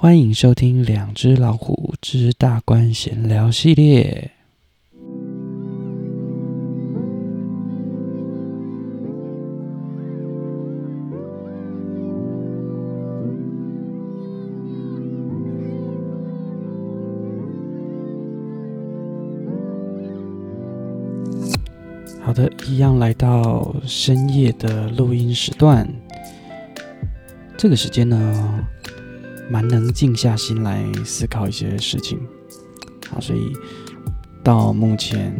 欢迎收听《两只老虎之大官闲聊》系列。好的，一样来到深夜的录音时段。这个时间呢，蛮能静下心来思考一些事情。好，所以到目前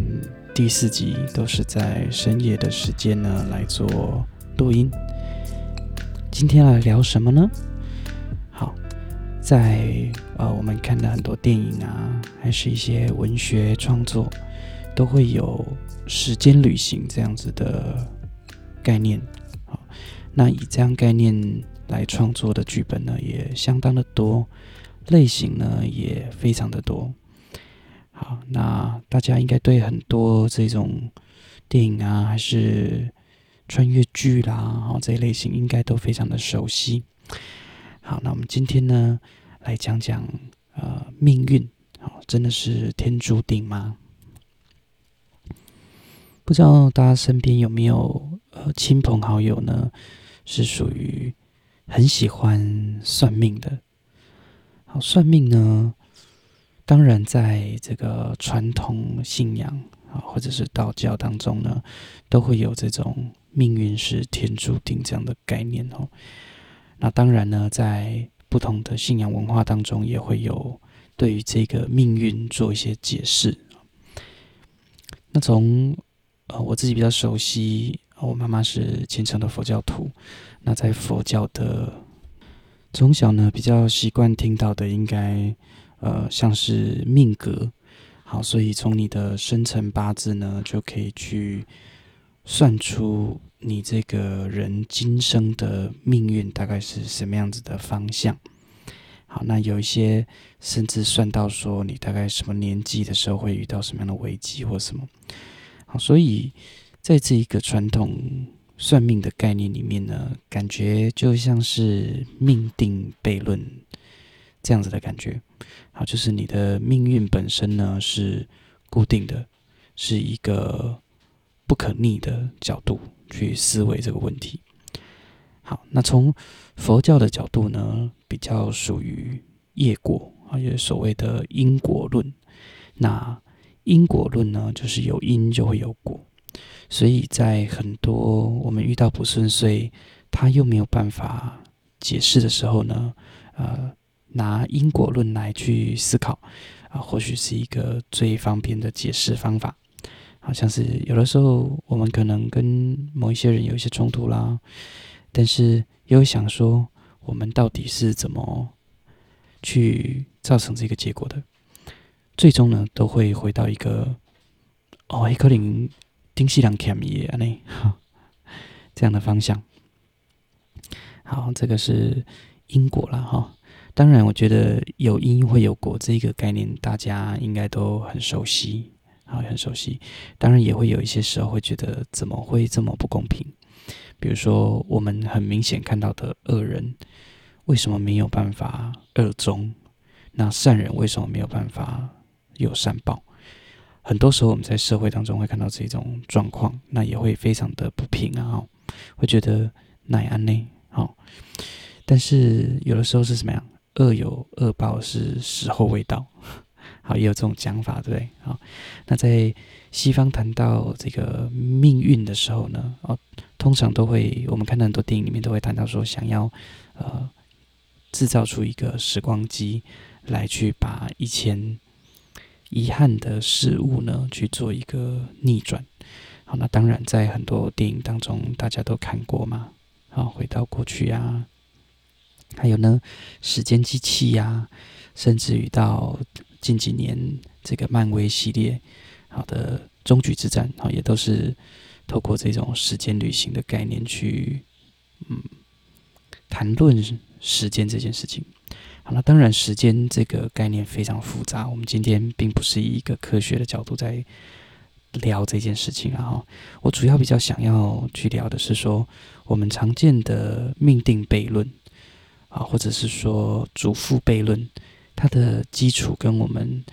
第四集都是在深夜的时间呢来做录音。今天来聊什么呢？好，在呃我们看的很多电影啊，还是一些文学创作，都会有。时间旅行这样子的概念，好，那以这样概念来创作的剧本呢，也相当的多，类型呢也非常的多。好，那大家应该对很多这种电影啊，还是穿越剧啦，好，这一类型应该都非常的熟悉。好，那我们今天呢，来讲讲呃命运，好，真的是天注定吗？不知道大家身边有没有呃亲朋好友呢？是属于很喜欢算命的。好，算命呢，当然在这个传统信仰啊，或者是道教当中呢，都会有这种命运是天注定这样的概念哦。那当然呢，在不同的信仰文化当中，也会有对于这个命运做一些解释。那从呃，我自己比较熟悉，我妈妈是虔诚的佛教徒。那在佛教的从小呢，比较习惯听到的，应该呃像是命格。好，所以从你的生辰八字呢，就可以去算出你这个人今生的命运大概是什么样子的方向。好，那有一些甚至算到说你大概什么年纪的时候会遇到什么样的危机或什么。好，所以在这一个传统算命的概念里面呢，感觉就像是命定悖论这样子的感觉。好，就是你的命运本身呢是固定的，是一个不可逆的角度去思维这个问题。好，那从佛教的角度呢，比较属于业果啊，也所谓的因果论。那因果论呢，就是有因就会有果，所以在很多我们遇到不顺遂，他又没有办法解释的时候呢，呃，拿因果论来去思考，啊、或许是一个最方便的解释方法。好像是有的时候我们可能跟某一些人有一些冲突啦，但是又想说，我们到底是怎么去造成这个结果的？最终呢，都会回到一个哦，一个零丁西两 cam 耶呢，这样的方向。好，这个是因果了哈。当然，我觉得有因会有果这一个概念，大家应该都很熟悉，好，很熟悉。当然，也会有一些时候会觉得怎么会这么不公平？比如说，我们很明显看到的恶人，为什么没有办法恶终？那善人为什么没有办法？有善报，很多时候我们在社会当中会看到这种状况，那也会非常的不平啊，会觉得奈安内好，但是有的时候是什么样？恶有恶报，是时候未到，好，也有这种讲法，对不对？好，那在西方谈到这个命运的时候呢，哦，通常都会，我们看到很多电影里面都会谈到说，想要呃制造出一个时光机来去把以前。遗憾的事物呢，去做一个逆转。好，那当然在很多电影当中，大家都看过嘛。好，回到过去啊，还有呢，时间机器呀、甚至于到近几年这个漫威系列，好的终局之战，好，也都是透过这种时间旅行的概念去，嗯，谈论时间这件事情。那当然，时间这个概念非常复杂。我们今天并不是以一个科学的角度在聊这件事情啊。哈，我主要比较想要去聊的是说，我们常见的命定悖论啊，或者是说祖父悖论，它的基础跟我们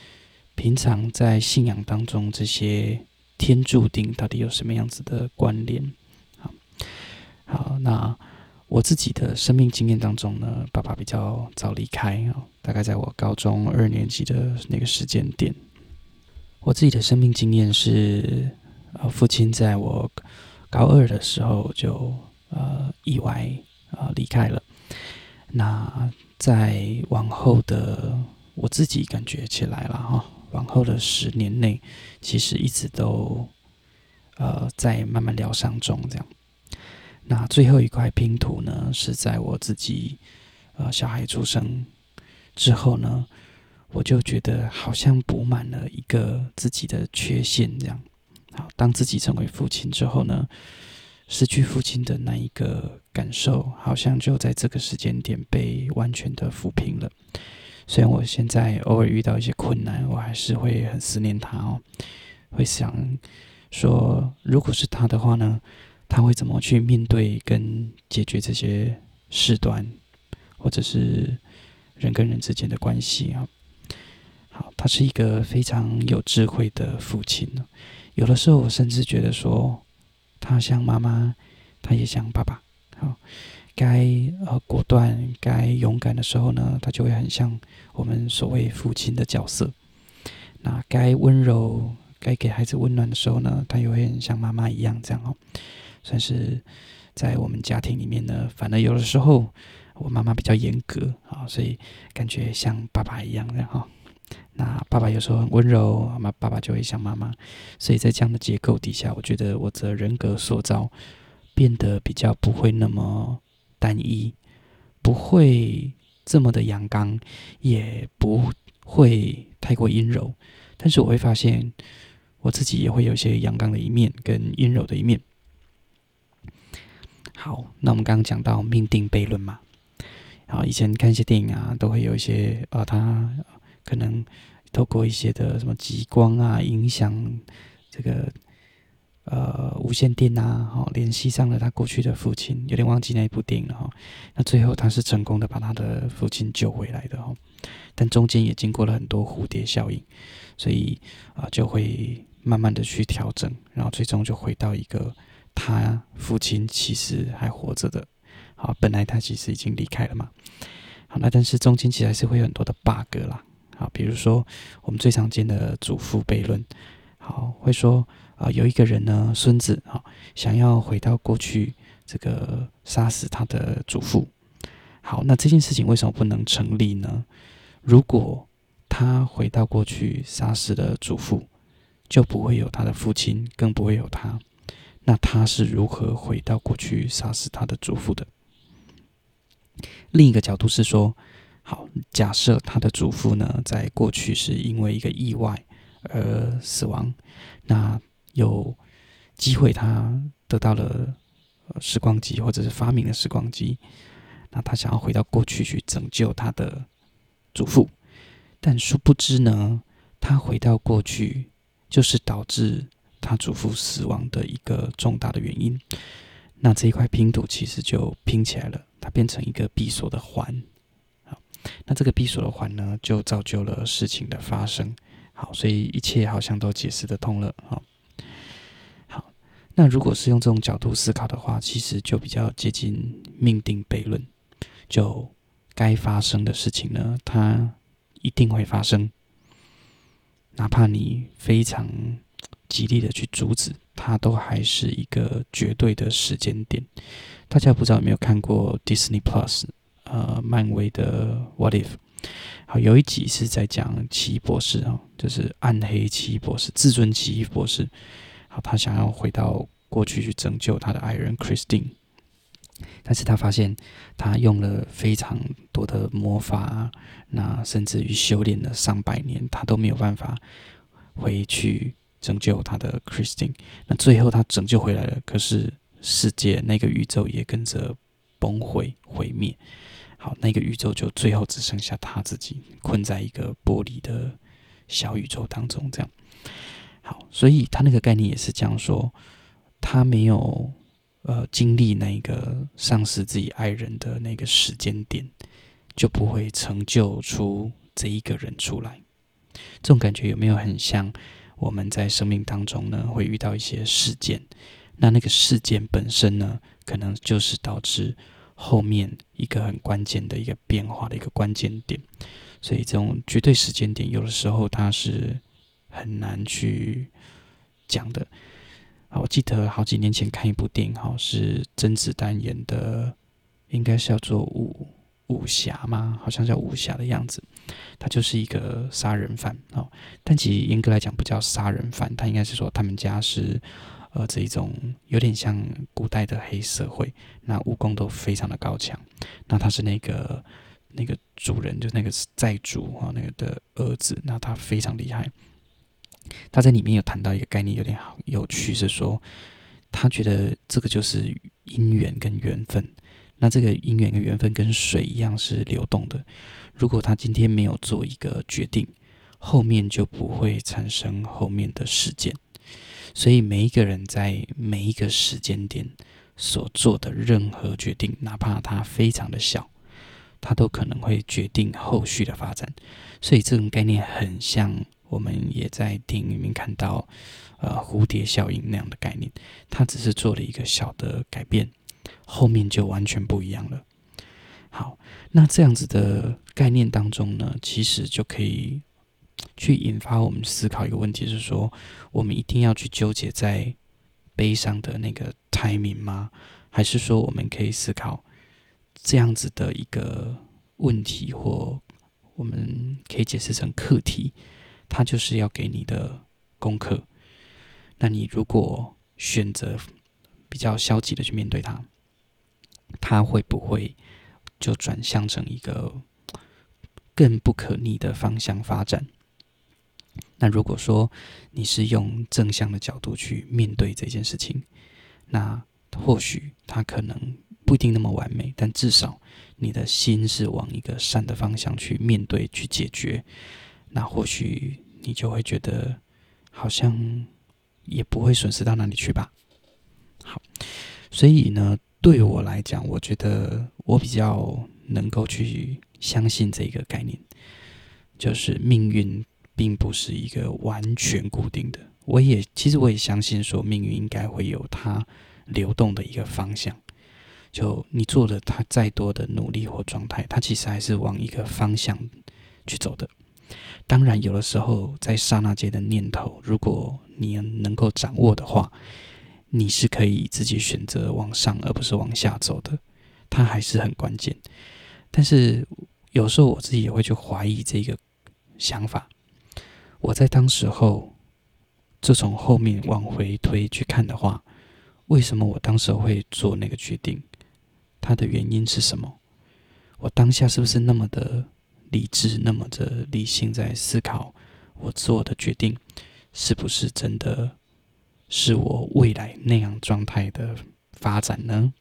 平常在信仰当中这些天注定到底有什么样子的关联？好，好，那我自己的生命经验当中呢，爸爸比较早离开啊，大概在我高中二年级的那个时间点。我自己的生命经验是，呃，父亲在我高二的时候就呃意外、呃、离开了。那在往后的我自己感觉起来了哈，往后的十年内，其实一直都呃在慢慢疗伤中这样。那最后一块拼图呢，是在我自己呃小孩出生之后呢。我就觉得好像补满了一个自己的缺陷，这样。好，当自己成为父亲之后呢，失去父亲的那一个感受，好像就在这个时间点被完全的抚平了。虽然我现在偶尔遇到一些困难，我还是会很思念他哦，会想说，如果是他的话呢，他会怎么去面对跟解决这些事端，或者是人跟人之间的关系啊？好，他是一个非常有智慧的父亲。有的时候，我甚至觉得说，他像妈妈，他也像爸爸。好，该呃果断、该勇敢的时候呢，他就会很像我们所谓父亲的角色。那该温柔、该给孩子温暖的时候呢，他又会很像妈妈一样这样哦。算是在我们家庭里面呢，反而有的时候我妈妈比较严格啊，所以感觉像爸爸一样这样哈。那爸爸有时候很温柔，妈爸爸就会像妈妈，所以在这样的结构底下，我觉得我的人格塑造变得比较不会那么单一，不会这么的阳刚，也不会太过阴柔。但是我会发现我自己也会有一些阳刚的一面跟阴柔的一面。好，那我们刚刚讲到命定悖论嘛，然后以前看一些电影啊，都会有一些啊，他。可能透过一些的什么极光啊，影响这个呃无线电啊，哈，联系上了他过去的父亲，有点忘记那一部电影了哈。那最后他是成功的把他的父亲救回来的哈，但中间也经过了很多蝴蝶效应，所以啊、就会慢慢的去调整，然后最终就回到一个他父亲其实还活着的，好，本来他其实已经离开了嘛，好，那但是中间其实还是会有很多的 bug 啦。好，比如说我们最常见的祖父悖论，好，会说啊、有一个人呢，孙子啊，想要回到过去，这个杀死他的祖父。好，那这件事情为什么不能成立呢？如果他回到过去杀死了祖父，就不会有他的父亲，更不会有他。那他是如何回到过去杀死他的祖父的？另一个角度是说。好，假设他的祖父呢，在过去是因为一个意外而死亡，那有机会他得到了时光机，或者是发明了时光机，那他想要回到过去去拯救他的祖父，但殊不知呢，他回到过去就是导致他祖父死亡的一个重大的原因。那这一块拼图其实就拼起来了，它变成一个闭锁的环。那这个闭锁的环呢，就造就了事情的发生。好，所以一切好像都解释得通了。好，好，那如果是用这种角度思考的话，其实就比较接近命定悖论。就该发生的事情呢，它一定会发生，哪怕你非常极力的去阻止，它都还是一个绝对的时间点。大家不知道有没有看过 Disney Plus？呃，漫威的 What If，好，有一集是在讲奇异博士啊，就是暗黑奇异博士，至尊奇异博士，好，他想要回到过去去拯救他的爱人 Christine，但是他发现他用了非常多的魔法，那甚至于修炼了上百年，他都没有办法回去拯救他的 Christine，那最后他拯救回来了，可是世界那个宇宙也跟着崩毁毁灭。好，那个宇宙就最后只剩下他自己困在一个玻璃的小宇宙当中，这样。好，所以他那个概念也是这样说，他没有呃经历那个丧失自己爱人的那个时间点，就不会成就出这一个人出来。这种感觉有没有很像我们在生命当中呢，会遇到一些事件？那那个事件本身呢，可能就是导致后面一个很关键的一个变化的一个关键点。所以这种绝对时间点，有的时候它是很难去讲的。啊，我记得好几年前看一部电影，哈，是甄子丹演的，应该是叫做五武侠吗？好像叫武侠的样子。他就是一个杀人犯哦，但其实严格来讲不叫杀人犯，他应该是说他们家是呃这一种有点像古代的黑社会，那武功都非常的高强。那他是那个那个主人，就那个债主啊，那个的儿子，那他非常厉害。他在里面有谈到一个概念，有点好有趣，是说他觉得这个就是姻缘跟缘分。那这个姻缘跟缘分跟水一样是流动的。如果他今天没有做一个决定，后面就不会产生后面的事件。所以每一个人在每一个时间点所做的任何决定，哪怕他非常的小，他都可能会决定后续的发展。所以这种概念很像我们也在电影里面看到，呃，蝴蝶效应那样的概念。他只是做了一个小的改变。后面就完全不一样了。好，那这样子的概念当中呢，其实就可以去引发我们思考一个问题，是说我们一定要去纠结在悲伤的那个 timing 吗？还是说我们可以思考这样子的一个问题，或我们可以解释成课题，它就是要给你的功课。那你如果选择比较消极的去面对它，它会不会就转向成一个更不可逆的方向发展？那如果说你是用正向的角度去面对这件事情，那或许它可能不一定那么完美，但至少你的心是往一个善的方向去面对、去解决。那或许你就会觉得好像也不会损失到哪里去吧。好，所以呢。对于我来讲，我觉得我比较能够去相信这个概念，就是命运并不是一个完全固定的。我也其实我也相信说，命运应该会有它流动的一个方向。就你做了它再多的努力或状态，它其实还是往一个方向去走的。当然，有的时候在刹那间的念头，如果你能够掌握的话。你是可以自己选择往上，而不是往下走的，它还是很关键。但是有时候我自己也会去怀疑这个想法。我在当时候，就从后面往回推去看的话，为什么我当时会做那个决定？它的原因是什么？我当下是不是那么的理智，那么的理性在思考我做的决定是不是真的？是我未来那样状态的发展呢？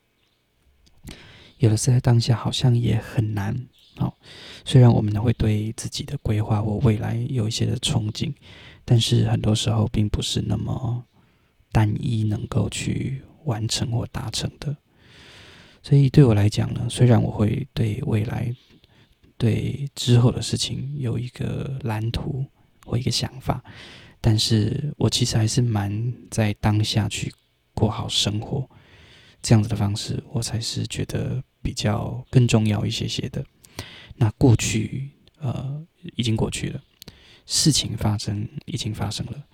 有的时候在当下好像也很难。哦，虽然我们会对自己的规划或未来有一些的憧憬，但是很多时候并不是那么单一能够去完成或达成的。所以对我来讲呢，虽然我会对未来、对之后的事情有一个蓝图或一个想法。但是我其实还是蛮在当下去过好生活，这样子的方式，我才是觉得比较更重要一些些的。那过去呃已经过去了，事情发生已经发生了，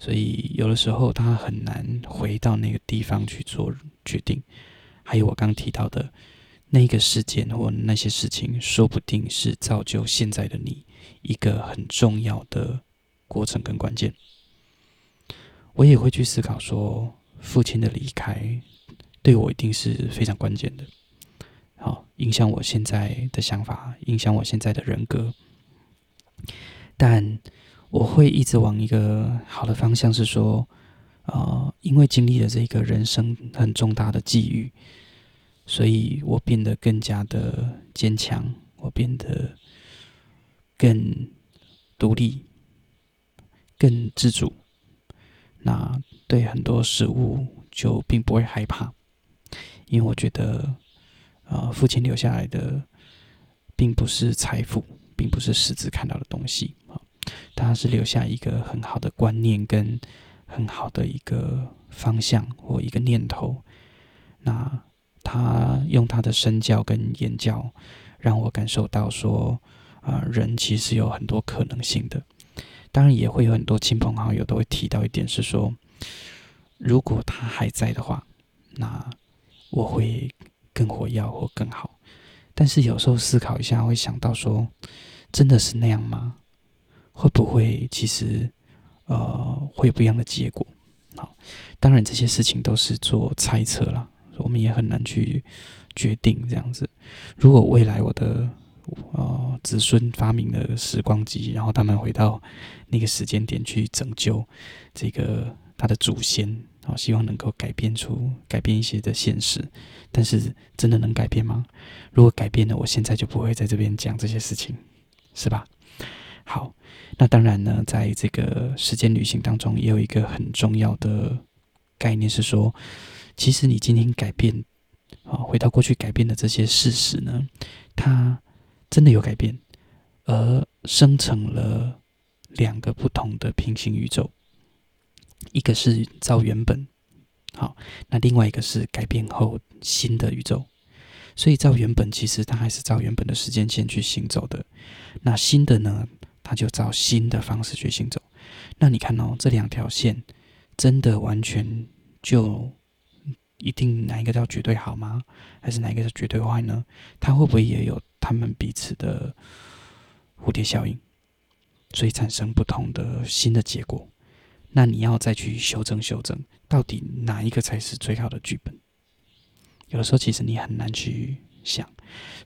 所以有的时候他很难回到那个地方去做决定。还有我刚提到的那个事件或那些事情，说不定是造就现在的你一个很重要的。过程更关键，我也会去思考说，父亲的离开对我一定是非常关键的，好，影响我现在的想法，影响我现在的人格。但我会一直往一个好的方向，是说，呃，因为经历了这个人生很重大的际遇，所以我变得更加的坚强，我变得更独立。更自主，那对很多事物就并不会害怕。因为我觉得，呃，父亲留下来的并不是财富，并不是实质看到的东西啊，他是留下一个很好的观念跟很好的一个方向或一个念头。那他用他的身教跟言教，让我感受到说，啊、人其实有很多可能性的。当然，也会有很多亲朋好友都会提到一点是说，如果他还在的话，那我会更活跃或更好。但是有时候思考一下，会想到说，真的是那样吗？会不会其实呃会有不一样的结果？好，当然这些事情都是做猜测啦。我们也很难去决定这样子。如果未来我的呃子孙发明了时光机，然后他们回到那个时间点去拯救这个他的祖先，好，希望能够改变出改变一些的现实。但是真的能改变吗？如果改变了，我现在就不会在这边讲这些事情，是吧？好，那当然呢，在这个时间旅行当中，也有一个很重要的概念是说。其实你今天改变，啊，回到过去改变的这些事实呢，它真的有改变，而生成了两个不同的平行宇宙，一个是照原本，好，那另外一个是改变后新的宇宙，所以照原本其实它还是照原本的时间线去行走的，那新的呢，它就照新的方式去行走，那你看哦，这两条线真的完全就。一定哪一个叫绝对好吗？还是哪一个叫绝对坏呢？它会不会也有他们彼此的蝴蝶效应，所以产生不同的新的结果？那你要再去修正修正，到底哪一个才是最好的剧本？有的时候其实你很难去想，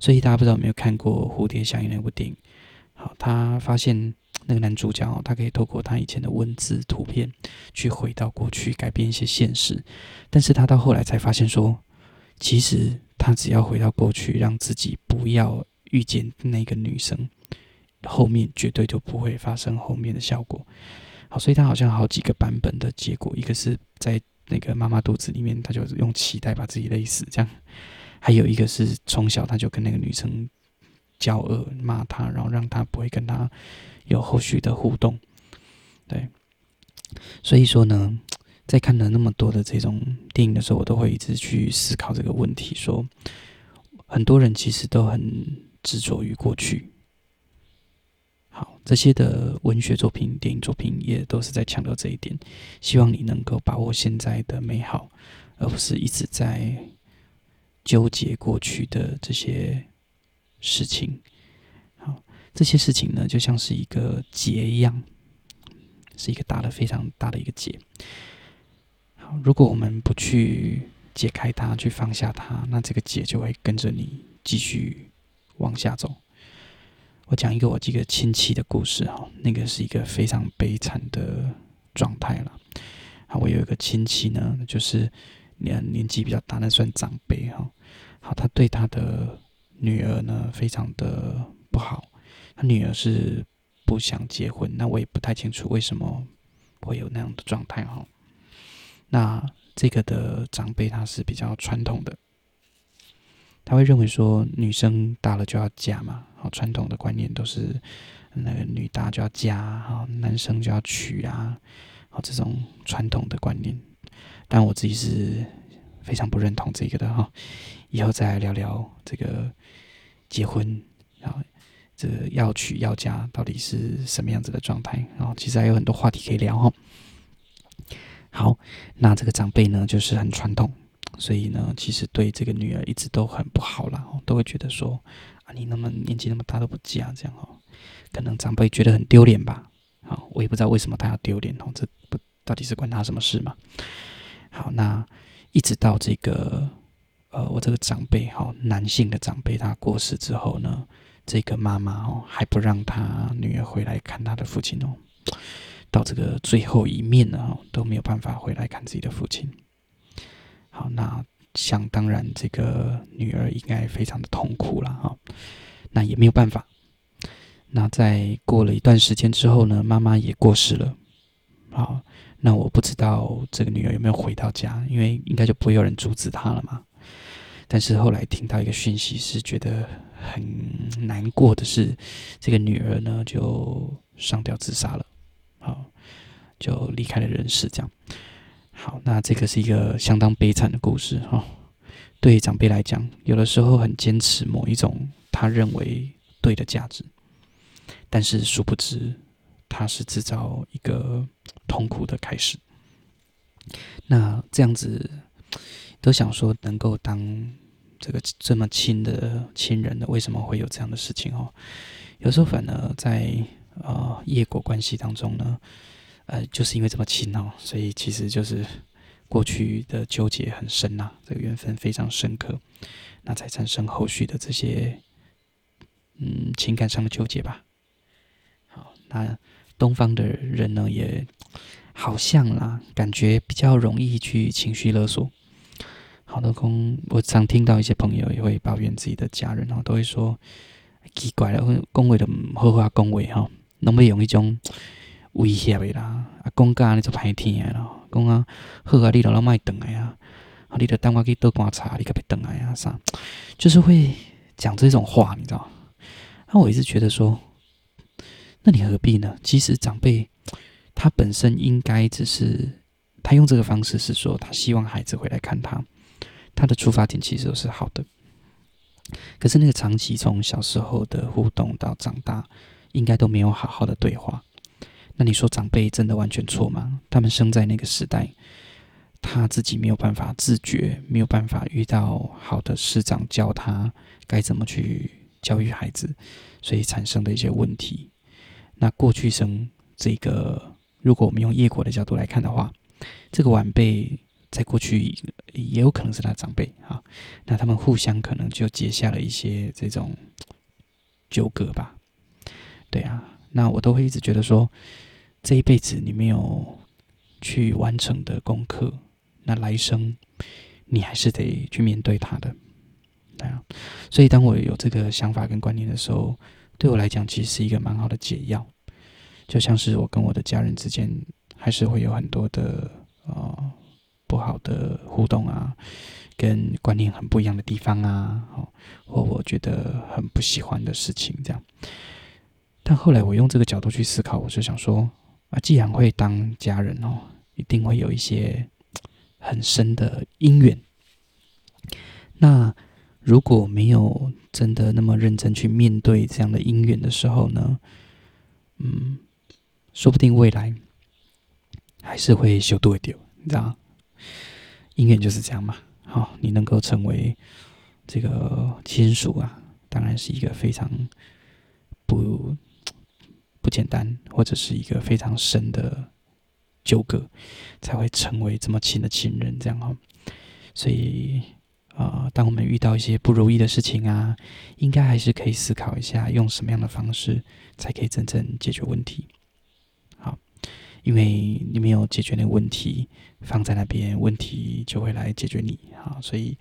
所以大家不知道有没有看过《蝴蝶效应》那部电影？好，他发现。那个男主角，他可以透过他以前的文字、图片，去回到过去，改变一些现实。但是他到后来才发现说，其实他只要回到过去，让自己不要遇见那个女生，后面绝对就不会发生后面的效果。好，所以他好像好几个版本的结果，一个是在那个妈妈肚子里面，他就用脐带把自己勒死，这样；还有一个是从小他就跟那个女生交恶，骂他，然后让他不会跟他。有后续的互动，对，所以说呢，在看了那么多的这种电影的时候，我都会一直去思考这个问题：说，很多人其实都很执着于过去。好，这些的文学作品、电影作品也都是在强调这一点，希望你能够把握现在的美好，而不是一直在纠结过去的这些事情。这些事情呢，就像是一个结一样，是一个大的、非常大的一个结。好，如果我们不去解开它，去放下它，那这个结就会跟着你继续往下走。我讲一个我这个亲戚的故事哈，那个是一个非常悲惨的状态了。好，我有一个亲戚呢，就是年年纪比较大，那算长辈哈。好，他对他的女儿呢，非常的不好。女儿是不想结婚，那我也不太清楚为什么会有那样的状态哈。那这个的长辈他是比较传统的，他会认为说女生大了就要嫁嘛，好，传统的观念都是那个女大就要嫁，好，男生就要娶啊，好，这种传统的观念。但我自己是非常不认同这个的哈。以后再来聊聊这个结婚啊。这要娶要嫁到底是什么样子的状态？然后其实还有很多话题可以聊哈。好，那这个长辈呢，就是很传统，所以呢，其实对这个女儿一直都很不好啦，都会觉得说啊，你那么年纪那么大都不嫁，这样哦，可能长辈觉得很丢脸吧。好，我也不知道为什么他要丢脸哦，这不到底是关他什么事嘛？好，那一直到这个呃，我这个长辈哈，男性的长辈他过世之后呢。这个妈妈哦，还不让她女儿回来看她的父亲哦，到这个最后一面呢，都没有办法回来看自己的父亲。好，那想当然，这个女儿应该非常的痛苦了哈。那也没有办法。那在过了一段时间之后呢，妈妈也过世了。好，那我不知道这个女儿有没有回到家，因为应该就不会有人阻止她了嘛。但是后来听到一个讯息，是觉得很难过的是，这个女儿呢就上吊自杀了，好，就离开了人世。这样，好，那这个是一个相当悲惨的故事哈。对长辈来讲，有的时候很坚持某一种他认为对的价值，但是殊不知他是制造一个痛苦的开始。那这样子。都想说能够当这个这么亲的亲人的，为什么会有这样的事情哦？有时候反而在呃业果关系当中呢，呃，就是因为这么亲哦，所以其实就是过去的纠结很深呐，这个缘分非常深刻，那才产生后续的这些嗯情感上的纠结吧。好，那东方的人呢，也好像啦，感觉比较容易去情绪勒索。好多公，我常听到一些朋友也会抱怨自己的家人哦，都会说奇怪了，讲话都唔好话讲话哈，拢要用一种威胁的啦，啊讲假你就歹听的咯，讲啊好啊，你都老莫等来啊，啊你都等我去倒棺材，你可别等来啊啥，就是会讲这种话，你知道？那我一直觉得说，那你何必呢？其实长辈他本身应该只是他用这个方式是说，他希望孩子回来看他。他的出发点其实都是好的，可是那个长期从小时候的互动到长大，应该都没有好好的对话。那你说长辈真的完全错吗？他们生在那个时代，他自己没有办法自觉，没有办法遇到好的师长教他该怎么去教育孩子，所以产生的一些问题。那过去生这个，如果我们用业果的角度来看的话，这个晚辈。在过去也有可能是他长辈啊，那他们互相可能就结下了一些这种纠葛吧。对啊，那我都会一直觉得说，这一辈子你没有去完成的功课，那来生你还是得去面对他的。对啊，所以当我有这个想法跟观念的时候，对我来讲其实是一个蛮好的解药。就像是我跟我的家人之间，还是会有很多的啊。不好的互动啊，跟观念很不一样的地方啊，或我觉得很不喜欢的事情，这样。但后来我用这个角度去思考，我就想说啊，既然会当家人哦，一定会有一些很深的因缘。那如果没有真的那么认真去面对这样的因缘的时候呢，嗯，说不定未来还是会修多一点，你知道？姻缘就是这样嘛，好，你能够成为这个亲属啊，当然是一个非常不不简单，或者是一个非常深的纠葛，才会成为这么亲的亲人，这样哈。所以啊、当我们遇到一些不如意的事情啊，应该还是可以思考一下，用什么样的方式才可以真正解决问题。因为你没有解决那个问题，放在那边，问题就会来解决你啊，所以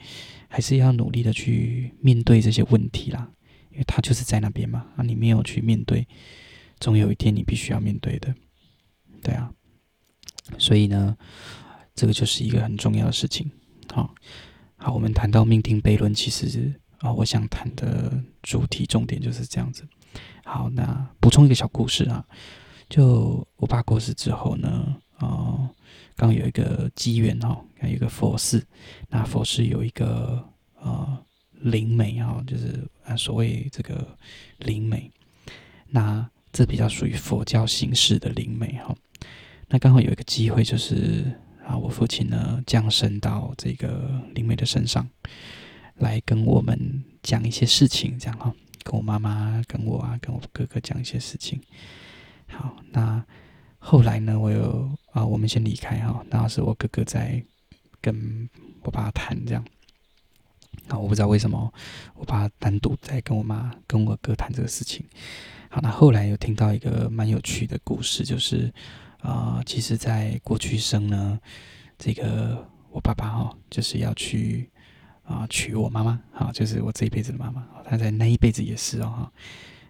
还是要努力的去面对这些问题啦，因为它就是在那边嘛，啊，你没有去面对，总有一天你必须要面对的，对啊，所以呢，这个就是一个很重要的事情。好，好，我们谈到命定悖论，其实啊，我想谈的主题重点就是这样子。好，那补充一个小故事啊。就我爸过世之后呢，哦，刚有一个机缘哦，有一个佛寺，那佛寺有一个呃灵媒哈，就是啊所谓这个灵媒，那这比较属于佛教形式的灵媒哈。那刚好有一个机会，就是啊我父亲呢降生到这个灵媒的身上，来跟我们讲一些事情，这样哈，跟我妈妈、跟我啊、跟我哥哥讲一些事情。好，那后来呢？我有啊，我们先离开哈。然后是我哥哥在跟我爸谈这样。啊，我不知道为什么我爸单独在跟我妈、跟我哥谈这个事情。好，那后来有听到一个蛮有趣的故事，就是啊，其实，在过去生呢，这个我爸爸哈，就是要去啊娶我妈妈，好，就是我这一辈子的妈妈。他在那一辈子也是哦，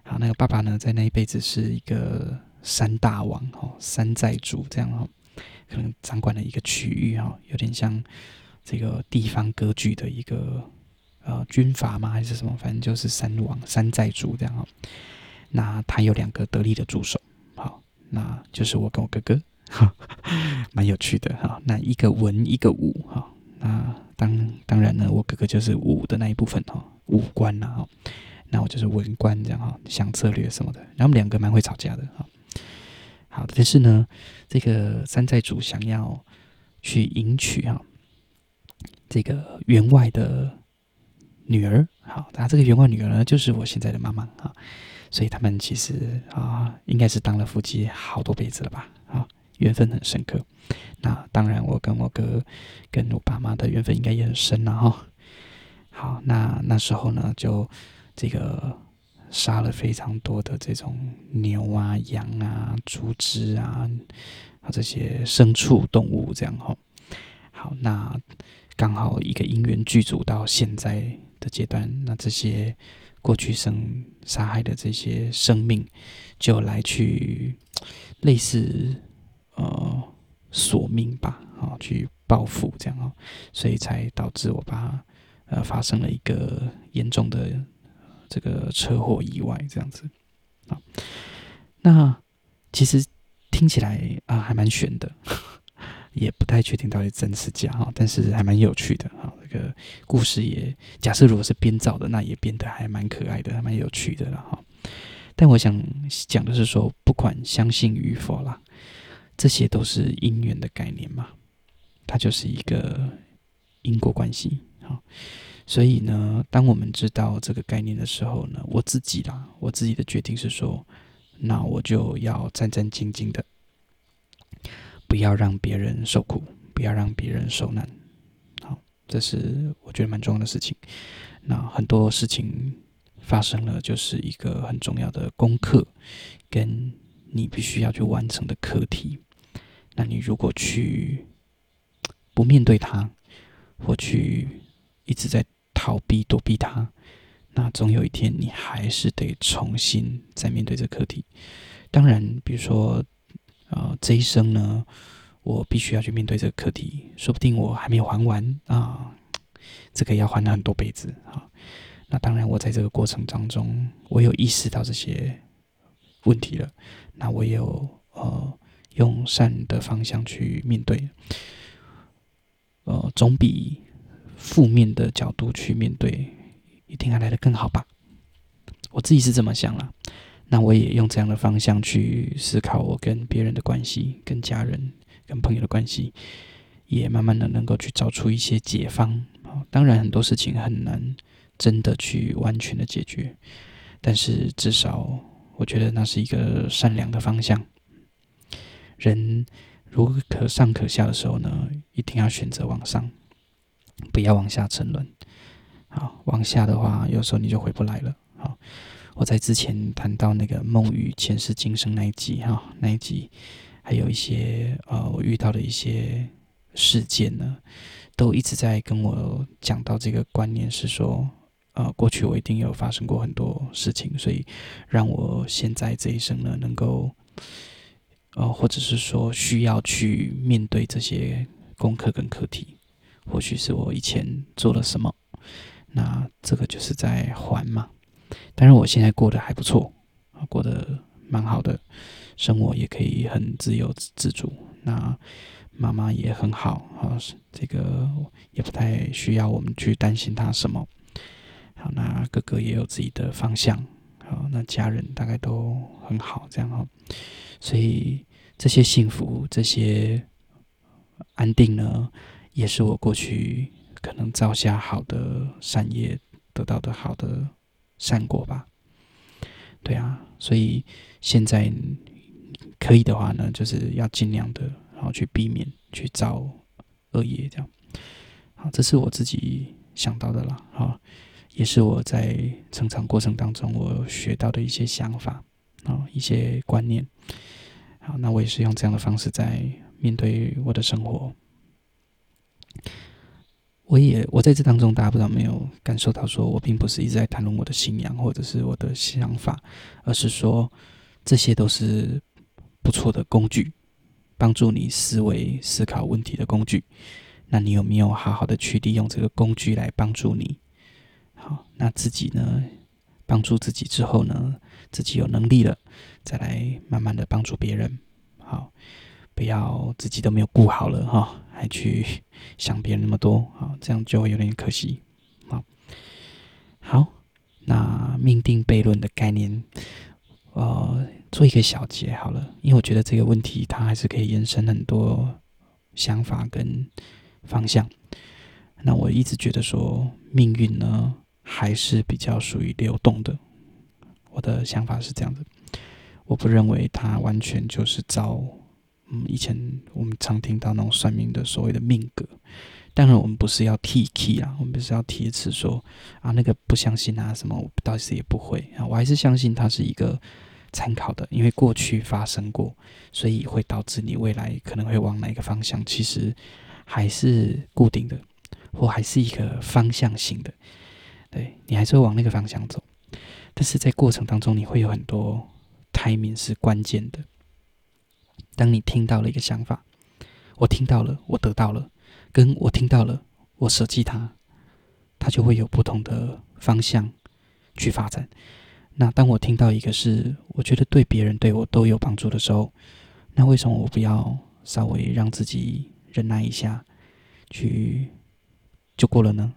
好，那个爸爸呢，在那一辈子是一个。山大王哦，山寨主这样哦，可能掌管了一个区域哈，有点像这个地方割据的一个呃军阀吗？还是什么？反正就是山王山寨主这样哦。那他有两个得力的助手，好，那就是我跟我哥哥，哈，蛮有趣的哈。那一个文，一个武，哈。那当当然呢，我哥哥就是武的那一部分哈，武官呐哈。那我就是文官这样哈，想策略什么的。然后我们两个蛮会吵架的哈。好，但是呢，这个山寨主想要去迎娶哈这个员外的女儿，好，那这个员外女儿呢，就是我现在的妈妈啊。所以他们其实啊，应该是当了夫妻好多辈子了吧？啊，缘分很深刻。那当然，我跟我哥跟我爸妈的缘分应该也很深了哈。好，那那时候呢，就这个杀了非常多的这种牛啊、羊啊、猪只啊，啊这些牲畜动物这样哈。好，那刚好一个因缘具足到现在的阶段，那这些。过去生杀害的这些生命，就来去类似呃索命吧，啊、哦，去报复这样哦，所以才导致我爸呃发生了一个严重的这个车祸意外这样子啊、那其实听起来啊、还蛮悬的。也不太确定到底真是假哈，但是还蛮有趣的哈。这个故事也假设如果是编造的，那也编得还蛮可爱的，还蛮有趣的了哈。但我想讲的是说，不管相信与否啦，这些都是因缘的概念嘛，它就是一个因果关系哈。所以呢，当我们知道这个概念的时候呢，我自己啦，我自己的决定是说，那我就要战战兢兢的。不要让别人受苦，不要让别人受难，好，这是我觉得蛮重要的事情。那很多事情发生了，就是一个很重要的功课，跟你必须要去完成的课题。那你如果去不面对它，或去一直在逃避躲避它，那总有一天你还是得重新再面对这课题。当然，比如说。啊、呃，这一生呢，我必须要去面对这个课题，说不定我还没有还完啊，这个要还很多辈子啊。那当然，我在这个过程当中，我有意识到这些问题了，那我有呃用善的方向去面对，呃，总比负面的角度去面对一定还来得更好吧？我自己是这么想了。那我也用这样的方向去思考我跟别人的关系，跟家人、跟朋友的关系，也慢慢的能够去找出一些解方。当然很多事情很难真的去完全的解决，但是至少我觉得那是一个善良的方向。人如可上可下的时候呢，一定要选择往上，不要往下沉沦。好，往下的话，有时候你就回不来了。好。我在之前谈到那个梦与前世今生那一集哈，那一集还有一些呃，我遇到的一些事件呢，都一直在跟我讲到这个观念，是说呃，过去我一定有发生过很多事情，所以让我现在这一生呢，能够呃，或者是说需要去面对这些功课跟课题，或许是我以前做了什么，那这个就是在还嘛。当然，我现在过得还不错，过得蛮好的，生活也可以很自由自主。那妈妈也很好啊，这个也不太需要我们去担心她什么。好，那哥哥也有自己的方向，好，那家人大概都很好，这样哈。所以这些幸福，这些安定呢，也是我过去可能造下好的善业得到的好的。善果吧，对啊，所以现在可以的话呢，就是要尽量的，然后去避免去造恶业，这样。好，这是我自己想到的啦，好，也是我在成长过程当中我学到的一些想法啊，一些观念。好，那我也是用这样的方式在面对我的生活。我也我在这当中，大家不知道没有感受到，说我并不是一直在谈论我的信仰或者是我的想法，而是说这些都是不错的工具，帮助你思维思考问题的工具。那你有没有好好的去利用这个工具来帮助你好，那自己呢，帮助自己之后呢，自己有能力了，再来慢慢的帮助别人。好，不要自己都没有顾好了哈，还去想别人那么多，好，这样就会有点可惜。好，好，那命定悖论的概念，呃，做一个小结好了，因为我觉得这个问题它还是可以延伸很多想法跟方向。那我一直觉得说，命运呢，还是比较属于流动的，我的想法是这样的，我不认为它完全就是照，嗯，以前我们常听到那种算命的所谓的命格，当然我们不是要提起啊，我们不是要提词说啊那个不相信啊什么，我倒是也不会啊，我还是相信它是一个参考的，因为过去发生过，所以会导致你未来可能会往哪个方向，其实还是固定的，或还是一个方向性的。对，你还是会往那个方向走，但是在过程当中，你会有很多 timing 是关键的。当你听到了一个想法，我听到了，我得到了，跟我听到了，我舍弃它，它就会有不同的方向去发展。那当我听到一个是我觉得对别人对我都有帮助的时候，那为什么我不要稍微让自己忍耐一下，去就过了呢？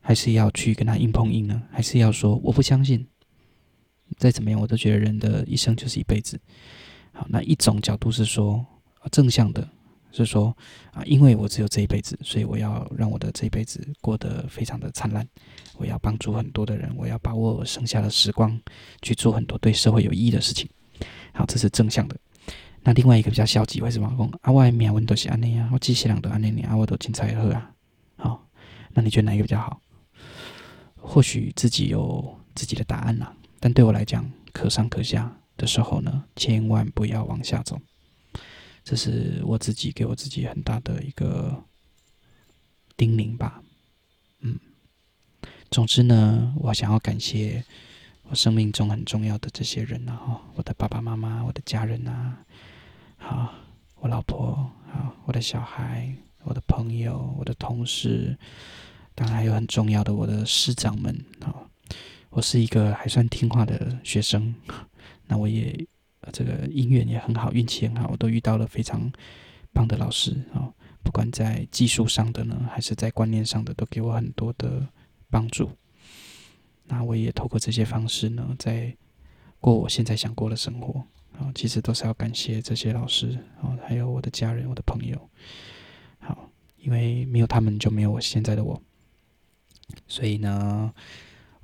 还是要去跟他硬碰硬呢？还是要说我不相信？再怎么样，我都觉得人的一生就是一辈子。好，那一种角度是说正向的，是说啊，因为我只有这一辈子，所以我要让我的这一辈子过得非常的灿烂。我要帮助很多的人，我要把握剩下的时光去做很多对社会有意义的事情。好，这是正向的。那另外一个比较消极，为什么讲啊？我命运都是安尼啊，我这些人都安尼你啊，我都精彩喝啊。好，那你觉得哪一个比较好？或许自己有自己的答案啦，但对我来讲，可上可下的时候呢，千万不要往下走。这是我自己给我自己很大的一个叮咛吧。嗯，总之呢，我想要感谢我生命中很重要的这些人啊，我的爸爸妈妈，我的家人啊，好，我老婆，好，我的小孩，我的朋友，我的同事。当然还有很重要的我的师长们啊，我是一个还算听话的学生，那我也这个因缘也很好，运气很好，我都遇到了非常棒的老师啊，不管在技术上的呢，还是在观念上的，都给我很多的帮助。那我也透过这些方式呢，在过我现在想过的生活啊，其实都是要感谢这些老师啊，还有我的家人、我的朋友。好，因为没有他们，就没有我现在的我。所以呢，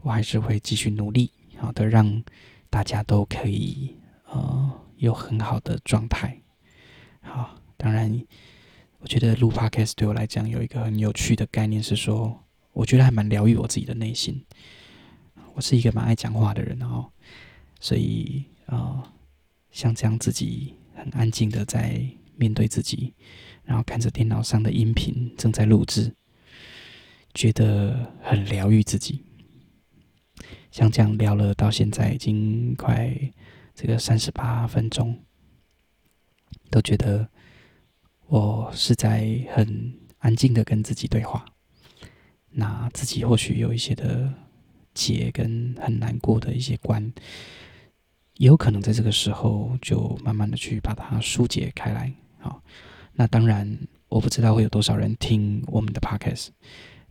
我还是会继续努力，好的，让大家都可以呃有很好的状态。好，当然，我觉得录 Podcast 对我来讲有一个很有趣的概念是说，我觉得还蛮疗愈我自己的内心。我是一个蛮爱讲话的人哦，所以、呃，像这样自己很安静的在面对自己，然后看着电脑上的音频正在录制。觉得很疗愈自己，像这样聊了到现在已经快这个三十八分钟，都觉得我是在很安静的跟自己对话。那自己或许有一些的结跟很难过的一些关，也有可能在这个时候就慢慢的去把它疏解开来。好，那当然我不知道会有多少人听我们的 Podcast。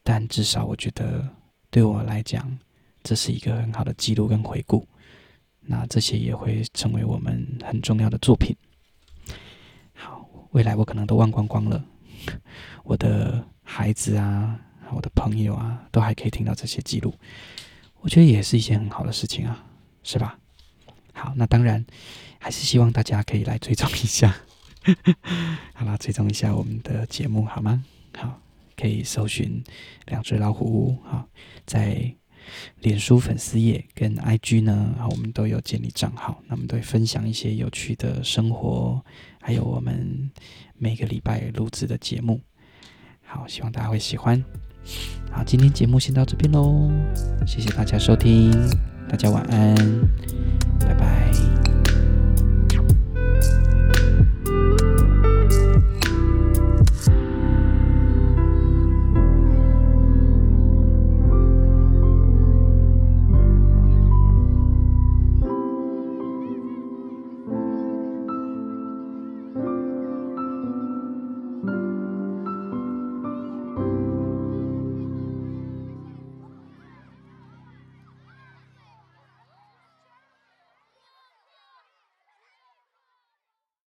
但至少我觉得，对我来讲，这是一个很好的记录跟回顾。那这些也会成为我们很重要的作品。好，未来我可能都忘光光了，我的孩子啊，我的朋友啊，都还可以听到这些记录。我觉得也是一件很好的事情啊，是吧？好，那当然还是希望大家可以来追踪一下，好啦，追踪一下我们的节目好吗？好。可以搜寻两只老虎啊，在脸书粉丝页跟 IG 呢，我们都有建立账号，那么都会分享一些有趣的生活，还有我们每个礼拜录制的节目。好，希望大家会喜欢。好，今天节目先到这边喽，谢谢大家收听，大家晚安，拜拜。